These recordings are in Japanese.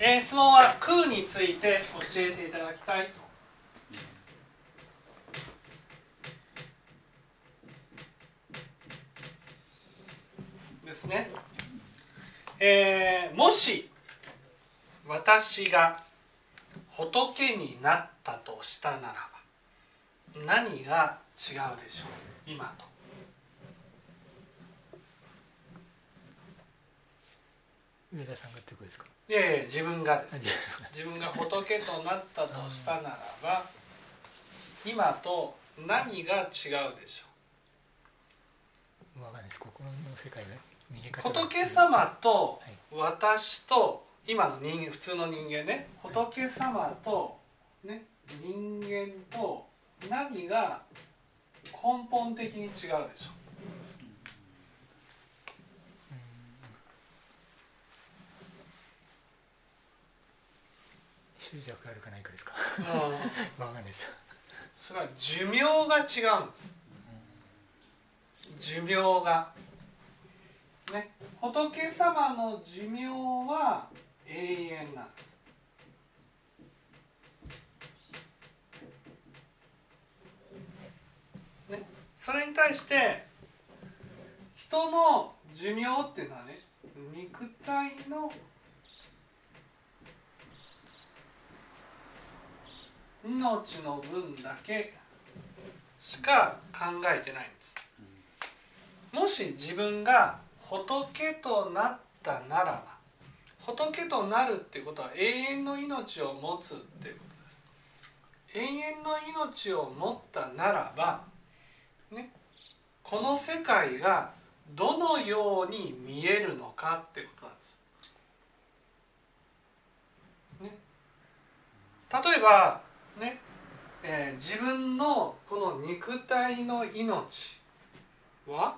えー、質問は空について教えていただきたいと。ですね、えー、もし私が仏になったとしたならば何が違うでしょう今と。上田さんがってことですか？いやいや自分がです。自分が。仏となったとしたならば今と何が違うでしょう？わかんないです。心の世界が仏様と私と今の人間普通の人間ね。仏様と、ね、人間と何が根本的に違うでしょう？執着あるかないかですか？うん、わかんないですそれは寿命が違うんです。寿命が。ね、仏様の寿命は永遠なんです。ね、それに対して人の寿命っていうのはね肉体の命の分だけしか考えてないんですもし自分が仏となったならば仏となるっていうことは永遠の命を持つっていうことです永遠の命を持ったならばねこの世界がどのように見えるのかってことなんです。ね、例えばね、えー、自分のこの肉体の命は？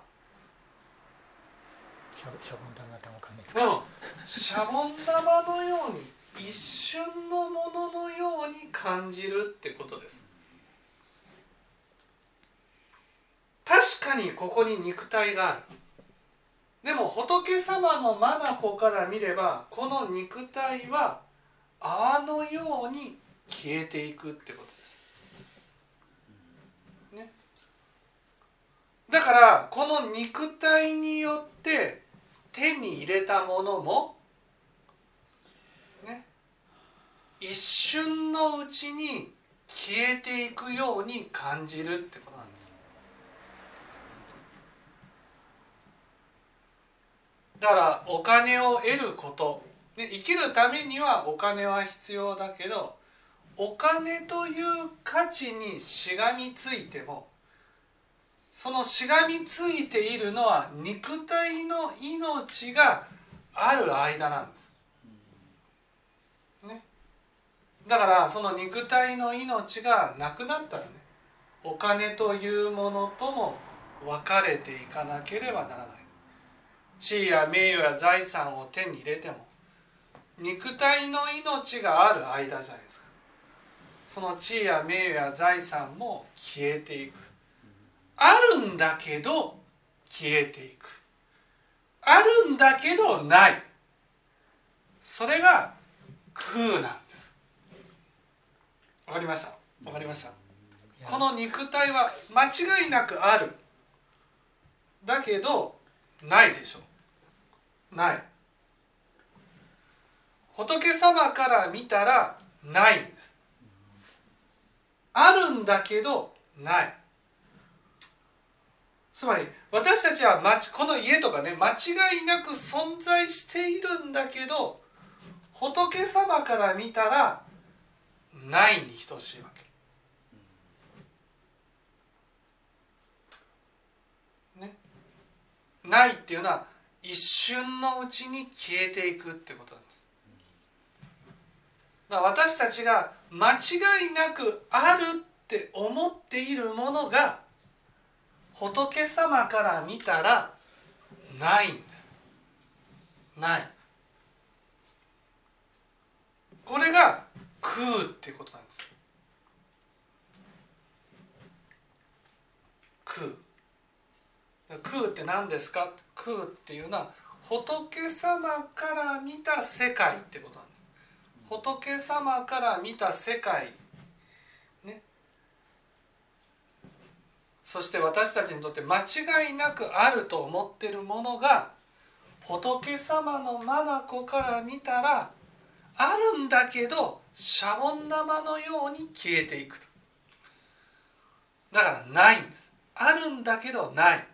シャシャボン玉玉かんないですか、うん、シャボン玉のように一瞬のもののように感じるってことです。確かにここに肉体がある。でも仏様の眼から見ればこの肉体は泡のように消えていくってことです。ね、だからこの肉体によって手に入れたものも、ね、一瞬のうちに消えていくように感じるってことなんです。だからお金を得ること、ね、生きるためにはお金は必要だけどお金という価値にしがみついてもそのしがみついているのは肉体の命がある間なんです。ね、だからその肉体の命がなくなったらねお金というものとも別れていかなければならない。地位や名誉や財産を手に入れても肉体の命がある間じゃないですか。その地位や名誉や財産も消えていく。あるんだけど消えていく。あるんだけどない。それが空なんです。わかりました？わかりました？この肉体は間違いなくある。だけどないでしょ。ない。仏様から見たらないんですあるんだけどないつまり私たちはこの家とかね間違いなく存在しているんだけど仏様から見たらないに等しいわけ。ね、ないっていうのは一瞬のうちに消えていくってことなんです。だから私たちが間違いなくあるって思っているものが仏様から見たらないんです。ない。これが空っていうことなんです。空。空って何ですか？空っていうのは仏様から見た世界ってことなんです。仏様から見た世界。ね。そして私たちにとって間違いなくあると思ってるものが仏様の眼から見たらあるんだけどシャボン玉のように消えていくと。だからないんです。あるんだけどない。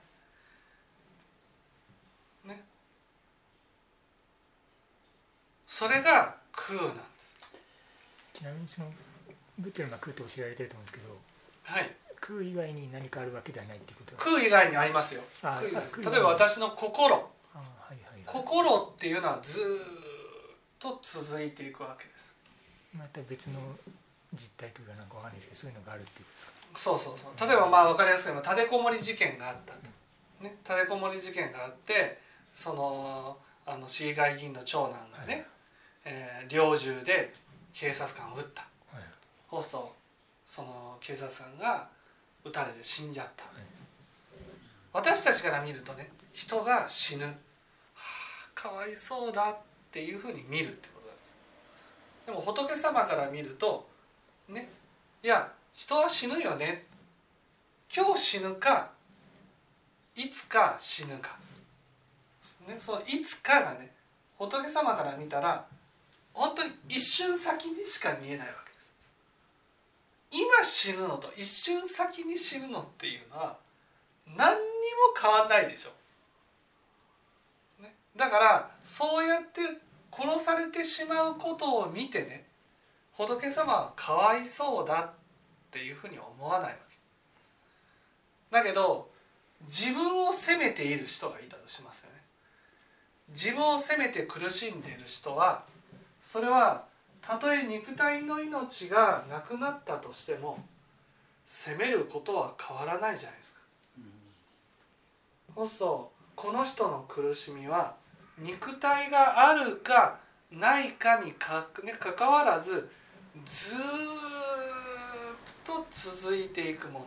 ね。それが空なんですちなみにその仏教の空と教えられてると思うんですけどはい。空以外に何かあるわけではないっていうこと空以外にありますよ。例えば私の心。あはいはいはい。心っていうのはずーっと続いていくわけです。また別の実態というかなんかわかんないですけどそういうのがあるっていうことですか？そうそうそう。例えばまあ分かりやすいのは立てこもり事件があったと、ね、立てこもり事件があってそのあの市議会議員の長男がね、えー猟銃で警察官を撃った。はい。そうするとその警察官が撃たれて死んじゃった、私たちから見るとね人が死ぬ、はあ、かわいそうだっていうふうに見るってことなんです。でも仏様から見るとねいや人は死ぬよね。今日死ぬかいつか死ぬか、ね、そのいつかがね仏様から見たら本当に一瞬先にしか見えないわけです。今死ぬのと一瞬先に死ぬのっていうのは何にも変わんないでしょ、ね、だからそうやって殺されてしまうことを見てね仏様はかわいそうだっていうふうに思わないわけ。だけど自分を責めている人がいたとしますよね。自分を責めて苦しんでいる人はそれはたとえ肉体の命がなくなったとしても責めることは変わらないじゃないですか。そうするとこの人の苦しみは肉体があるかないかにか、ね、関わらずずっと続いていくもの。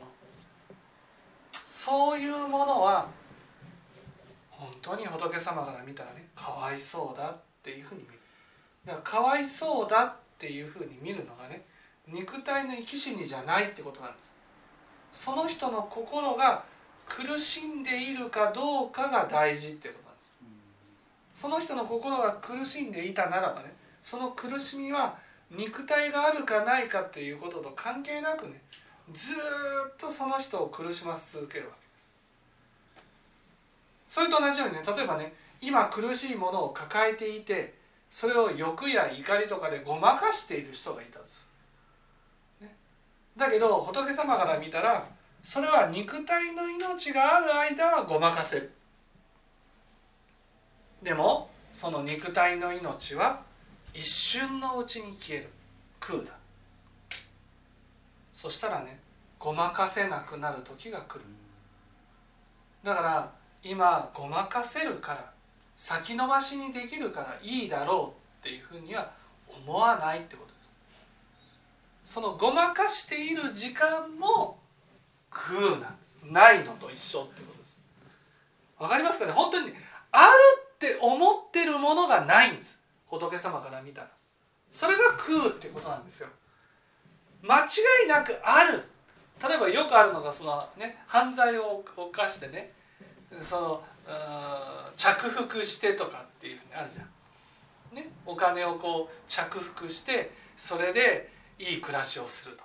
そういうものは本当に仏様から見たらねかわいそうだっていうふうに見だからかわいそうだっていうふうに見るのがね肉体の生き死にじゃないってことなんです。その人の心が苦しんでいるかどうかが大事ってことなんです。その人の心が苦しんでいたならばねその苦しみは肉体があるかないかっていうことと関係なくねずーっとその人を苦しませ続けるわけです。それと同じようにね例えばね今苦しいものを抱えていてそれを欲や怒りとかでごまかしている人がいたんです、ね、だけど仏様から見たらそれは肉体の命がある間はごまかせる。でもその肉体の命は一瞬のうちに消える。空だ。そしたらねごまかせなくなる時が来る。だから今ごまかせるから先延ばしにできるからいいだろうっていうふうには思わないってことです。そのごまかしている時間も空なんです。ないのと一緒ってことです。わかりますかね？本当にあるって思ってるものがないんです。仏様から見たら。それが空ってことなんですよ。間違いなくある。例えばよくあるのがそのね犯罪を犯してねその着服してとかっていうふうにあるじゃん、ね、お金をこう着服してそれでいい暮らしをすると、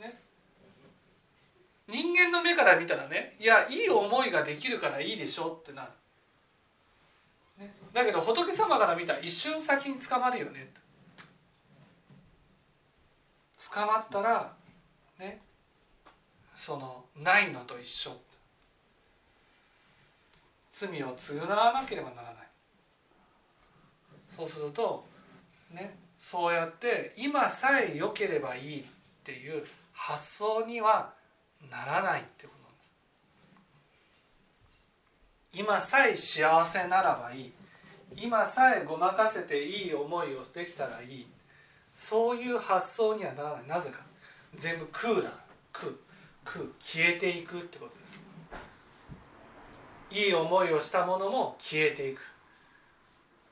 ね、人間の目から見たらねいやいい思いができるからいいでしょってなる、ね、だけど仏様から見たら一瞬先に捕まるよね。捕まったらね。そのないのと一緒。って罪を償わなければならない。そうするとねそうやって今さえ良ければいいっていう発想にはならないってことなんです。今さえ幸せならばいい。今さえごまかせていい思いをできたらいい。そういう発想にはならない。なぜか。全部空だ空空消えていくってことです。いい思いをしたものも消えていく。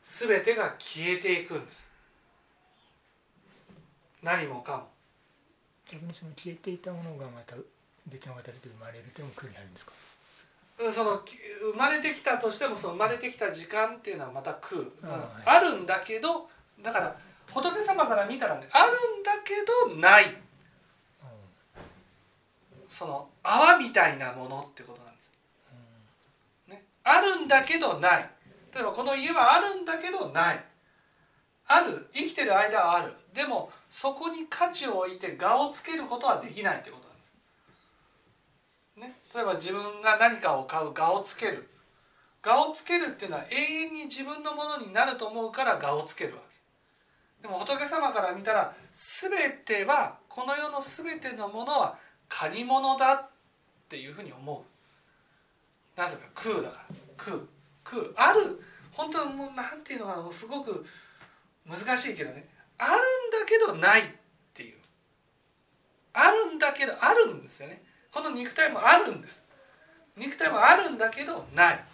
全てが消えていくんです。何もかも。逆にその消えていたものがまた別の形で生まれるというのも空にあるんですか？そのき生まれてきたとしてもその生まれてきた時間っていうのはまた空、あはい。あるんだけどだから仏様から見たらねあるんだけどない。その泡みたいなものってことなんです、ね、あるんだけどない。例えばこの家はあるんだけどない。ある生きてる間はある。でもそこに価値を置いて我をつけることはできないってことなんです、ね、例えば自分が何かを買う我をつける。我をつけるっていうのは永遠に自分のものになると思うから我をつけるわけ。でも仏様から見たら全てはこの世の全てのものは借り物だっていうふうに思う。なぜか空だから。空。空。ある。本当もうなんていうのかなすごく難しいけどね。あるんだけどないっていう。あるんだけどあるんですよね。この肉体もあるんです。肉体もあるんだけどない。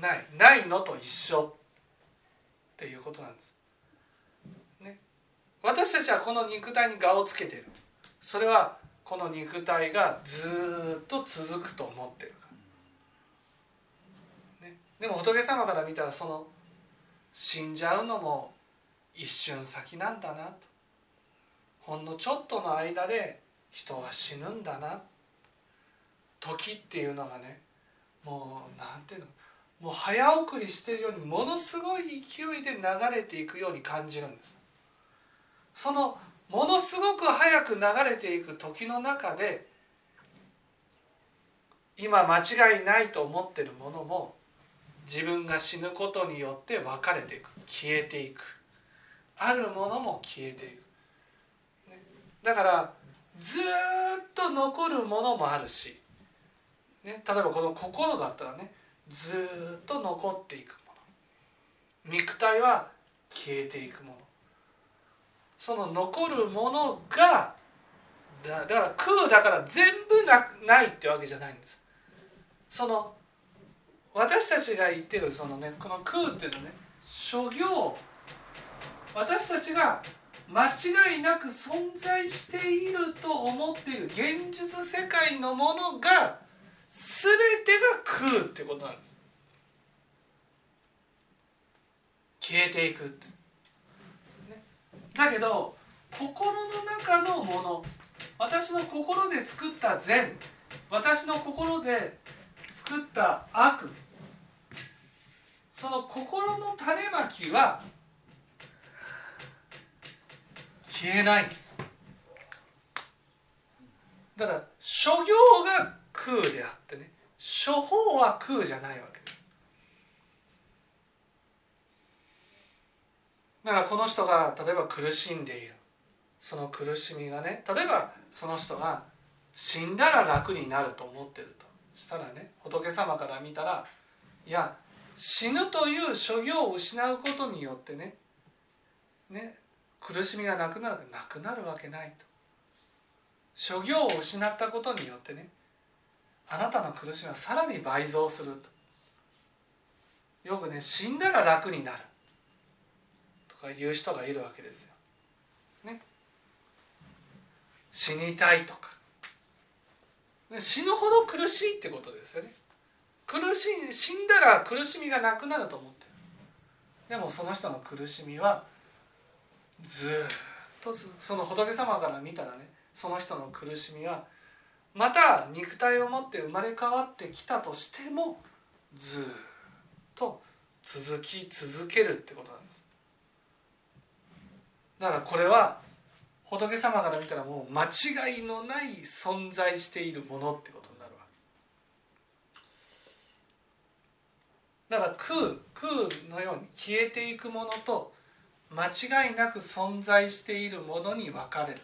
ない。ないのと一緒っていうことなんです、ね、私たちはこの肉体に我をつけてる。それはこの肉体がずっと続くと思ってるから、ね、でも仏様から見たらその死んじゃうのも一瞬先なんだなと。ほんのちょっとの間で人は死ぬんだな。時っていうのがねもうなんていうの。もう早送りしてるようにものすごい勢いで流れていくように感じるんです。そのものすごく早く流れていく時の中で今間違いないと思ってるものも自分が死ぬことによって分かれていく。消えていく。あるものも消えていく、ね、だからずっと残るものもあるし、ね、例えばこの心だったらねずっと残っていくもの。肉体は消えていくもの。その残るものがだから空だから全部なないってわけじゃないんです。その私たちが言ってるそのねこの空っていうのね諸行。私たちが間違いなく存在していると思っている現実世界のものが全てが空ってことなんです。消えていくって、だけど心の中のもの。私の心で作った善。私の心で作った悪。その心の種まきは消えない。んですだから諸行が空であってね。処方は空じゃないわけです。だからこの人が例えば苦しんでいる。その苦しみがね例えばその人が死んだら楽になると思ってると。したらね仏様から見たらいや死ぬという所業を失うことによってねね苦しみがなくなるなくなるわけないと。所業を失ったことによってねあなたの苦しみはさらに倍増すると。よくね死んだら楽になる。とか言う人がいるわけですよ。ね、死にたいとか死ぬほど苦しいってことですよね。苦しい死んだら苦しみがなくなると思ってるでもその人の苦しみはずっとその仏様から見たらねその人の苦しみはまた肉体を持って生まれ変わってきたとしてもずっと続き続けるってことなんですだからこれは仏様から見たらもう間違いのない存在しているものってことになるわけ。だから空空のように消えていくものと間違いなく存在しているものに分かれる。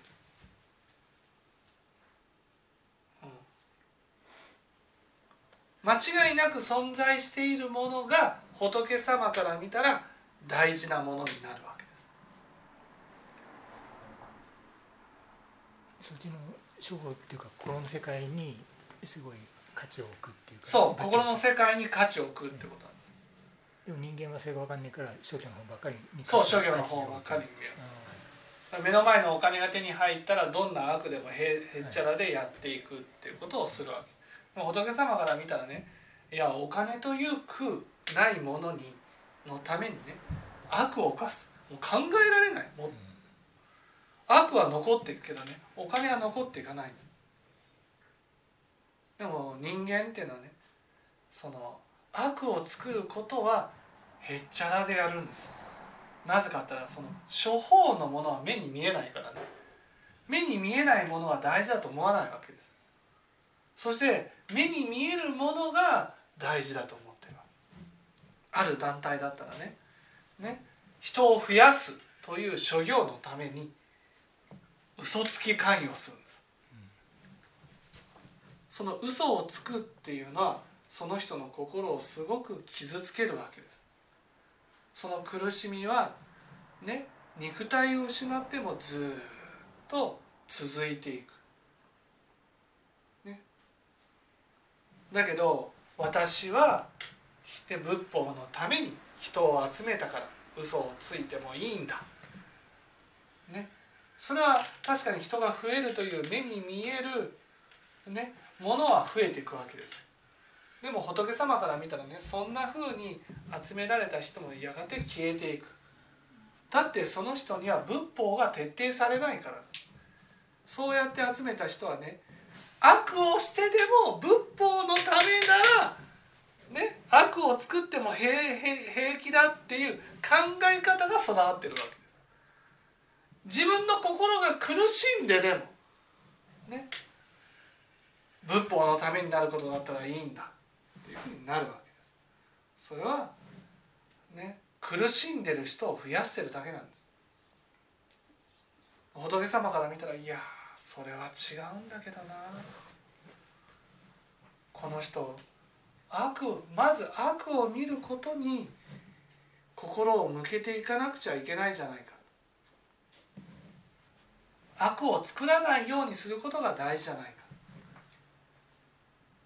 間違いなく存在しているものが仏様から見たら大事なものになるわけですそっちの処方っていうか心の世界にすごい価値を置くっていうか。そう心の世界に価値を置くってことなんです。でも人間はそれが分かんないから諸行の方ばっかりにそう諸行の方ばっかり見る目の前のお金が手に入ったらどんな悪でもへへっちゃらでやっていくっていうことをするわけ、もう仏様から見たらねいやお金という苦ないものにのためにね悪を犯す。もう考えられない。もう悪は残っていくけどねお金は残っていかないでも人間っていうのはねその悪を作ることはへっちゃらでやるんですなぜかって言ったらその処方のものは目に見えないからね。目に見えないものは大事だと思わないわけです。そして目に見えるものが大事だと思ってるある団体だったらねね人を増やすという諸行のために嘘つき関与するんです。その嘘をつくっていうのはその人の心をすごく傷つけるわけです。その苦しみはね肉体を失ってもずっと続いていく、ね、だけど私は仏法のために人を集めたから嘘をついてもいいんだ。ね。それは確かに人が増えるという目に見えるねものは増えていくわけです。でも仏様から見たらねそんな風に集められた人もやがて消えていく。だってその人には仏法が徹底されないから。そうやって集めた人はね悪をしてでも仏法のためならね悪を作っても平平気だっていう考え方が備わってるわけ。自分の心が苦しんででもね。仏法のためになることだったらいいんだっていうふうになるわけです。それはね苦しんでる人を増やしてるだけなんです。仏様から見たらいやそれは違うんだけどな。この人悪まず悪を見ることに心を向けていかなくちゃいけないじゃないか。悪を作らないようにすることが大事じゃないか。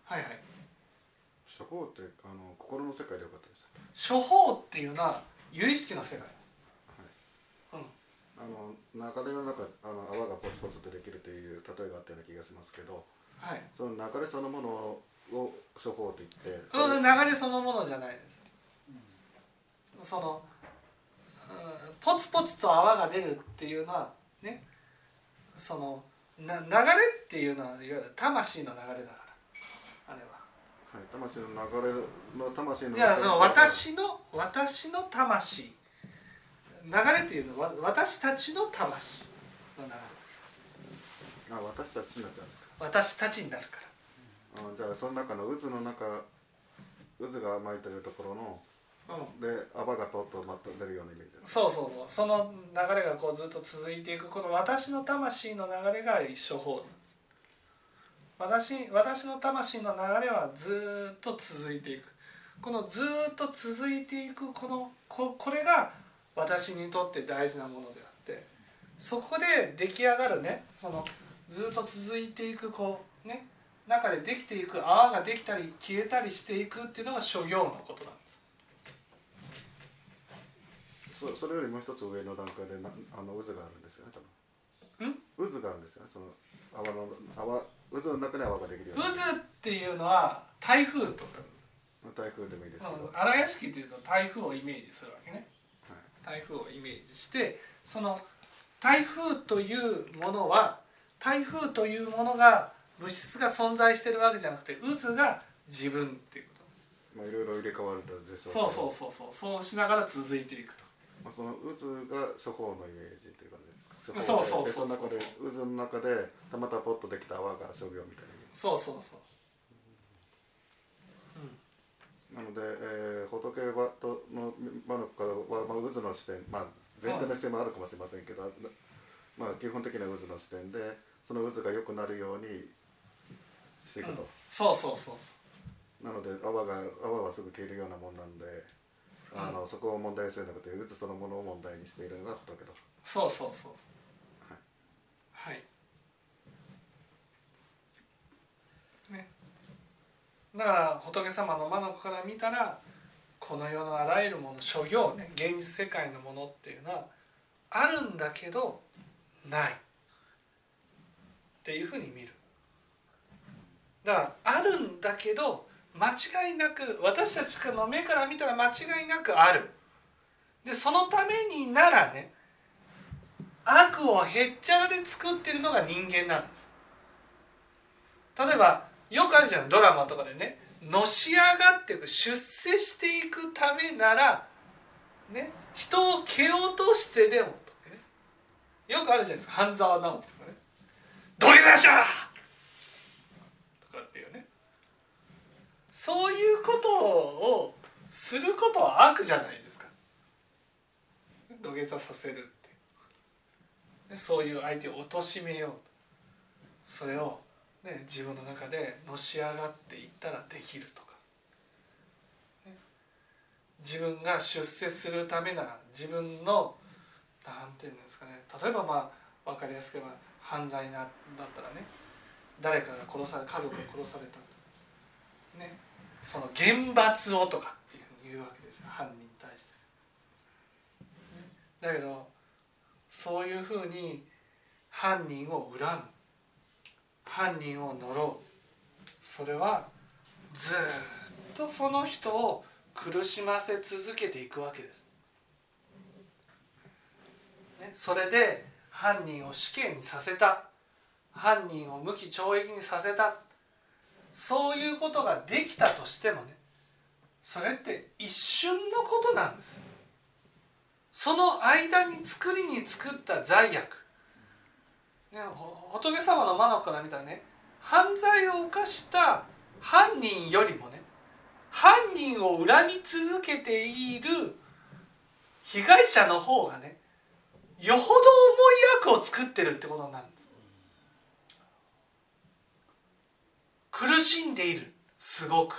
はいはい。処方ってあの心の世界でよかったです。処方っていうのは有意識の世界。です、はい、うんあの流れの中あの泡がポツポツとできるという例えがあったような気がしますけど、はい、その流れそのものを処方と言ってうん流れそのものじゃないです、うん、その、うん、ポツポツと泡が出るっていうのはねそのな流れっていうのはいわゆる魂の流れだからあれは。はい、魂の流れの魂のいやその私の私の魂。流れっていうのは私たちの魂の流れ。あ私たちになっちゃうんですか。私たちになるから。あじゃあその中の渦の中渦が巻いてるところの、うん、で泡がとっとまと出るようなイメージそうそうそう。その流れがこうずっと続いていくこの私の魂の流れが一緒法私私の魂の流れはずっと続いていく。このずっと続いていくこのここれが私にとって大事なものであって。そこで出来上がるねそのずっと続いていくこうね中でできていく泡ができたり消えたりしていくっていうのが諸行のことなんですそそれよりもう一つ上の段階でなあの渦があるんですよね多分。渦があるんですよねその泡の泡渦の中に泡ができるよう渦っていうのは台風とか。台風でもいいですけど。荒屋敷っていうと台風をイメージするわけね、はい、台風をイメージしてその台風というものは台風というものが物質が存在してるわけじゃなくて渦が自分っていうことです。まあいろいろ入れ替わるとそうそうそうそう。そうしながら続いていくと。まあその渦が処方のイメージという感じそうそうそうそうそう。渦の中でたまたまポッとできた泡が商業みたいな。そうそうそう、うん、なので、えー、仏はとの魔のからは、まあ、渦の視点まあ全体の視点もあるかもしれませんけど、まあ基本的な渦の視点でその渦が良くなるようにしていくと、うん、そうそうそう。なので泡が泡はすぐ消えるようなもんなんであの、うん、そこを問題にするんじゃなくて渦そのものを問題にしているのが仏とそうそうそうそう。はい。ね。だから仏様の眼から見たらこの世のあらゆるもの諸行ね現実世界のものっていうのはあるんだけどない。っていうふうに見る。だからあるんだけど間違いなく私たちの目から見たら間違いなくある。でそのためにならね悪をへっちゃらで作ってるのが人間なんです。例えばよくあるじゃんドラマとかでねのし上がっていく出世していくためならね人を蹴落としてでもとかね。よくあるじゃないですか半沢直樹とかね「土下座しろ!」とかっていうねそういうことをすることは悪じゃないですか。土下座させるって。そういう相手を貶めようと。それをね、自分の中でのし上がっていったらできるとか、ね、自分が出世するためなら自分のなんていうんですかね。例えばまあ分かりやすく言えば犯罪なだったらね。誰かが殺され家族が殺されたね。その厳罰をとかっていうふうに言うわけですよ犯人に対して、だけどそういうふうに犯人を恨む犯人を呪う。それはずっとその人を苦しませ続けていくわけです。ね、それで犯人を死刑にさせた。犯人を無期懲役にさせた。そういうことができたとしてもねそれって一瞬のことなんです。その間に作りに作った罪悪。ね、仏様の眼から見たらね犯罪を犯した犯人よりもね犯人を恨み続けている被害者の方がねよほど重い悪を作ってるってことになる。苦しんでいる。すごく。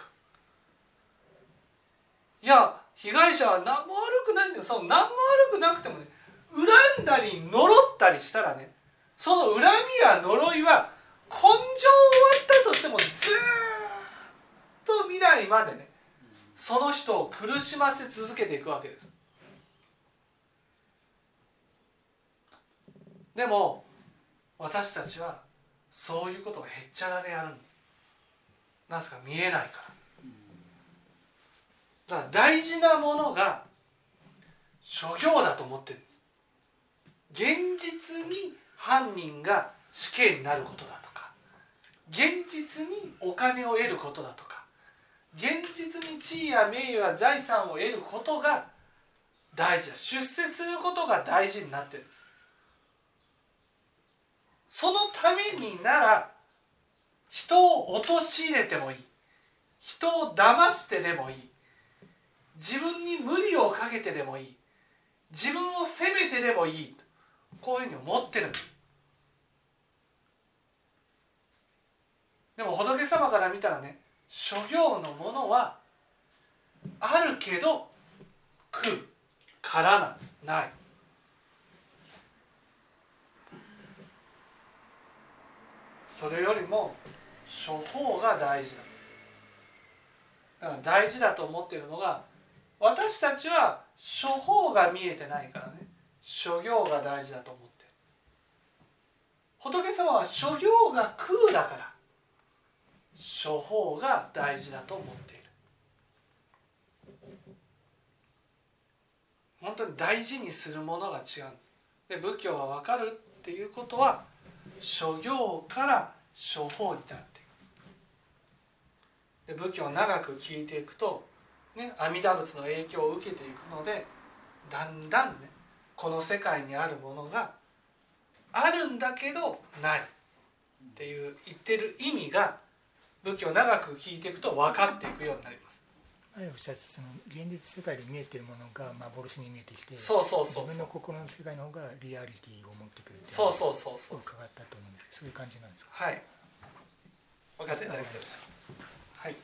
いや被害者は何も悪くないんだよ。その何も悪くなくてもね恨んだり呪ったりしたらねその恨みや呪いは根性終わったとしてもずっと未来までねその人を苦しませ続けていくわけです。でも私たちはそういうことをへっちゃらでやるんです。なぜか見えないから。だから大事なものが諸行だと思ってる。んです現実に犯人が死刑になることだとか。現実にお金を得ることだとか。現実に地位や名誉や財産を得ることが大事だ。出世することが大事になってるんです。そのためになら人を陥れてもいい。人を騙してでもいい。自分に無理をかけてでもいい。自分を責めてでもいい。こういうふうに思ってるんです。でも仏様から見たらね諸行のものはあるけど食う。からなんです。ない。それよりも処方が大事だ。だから大事だと思っているのが私たちは処方が見えてないからね。諸行が大事だと思ってる。仏様は諸行が空だから処方が大事だと思っている。本当に大事にするものが違うんです。で仏教が分かるっていうことは諸行から処方になっていくで仏教を長く聞いていくと、ね、阿弥陀仏の影響を受けていくのでだんだんねこの世界にあるものがあるんだけどないっていう言ってる意味が仏教を長く聞いていくと分かっていくようになります。前おっしゃってその現実世界で見えてるものが幻に見えてきてそうそうそう自分の心の世界の方がリアリティを持ってくるそうそうそうそう。伺ったと思うんですけどそういう感じなんですか？はい。分かっていただけた。はい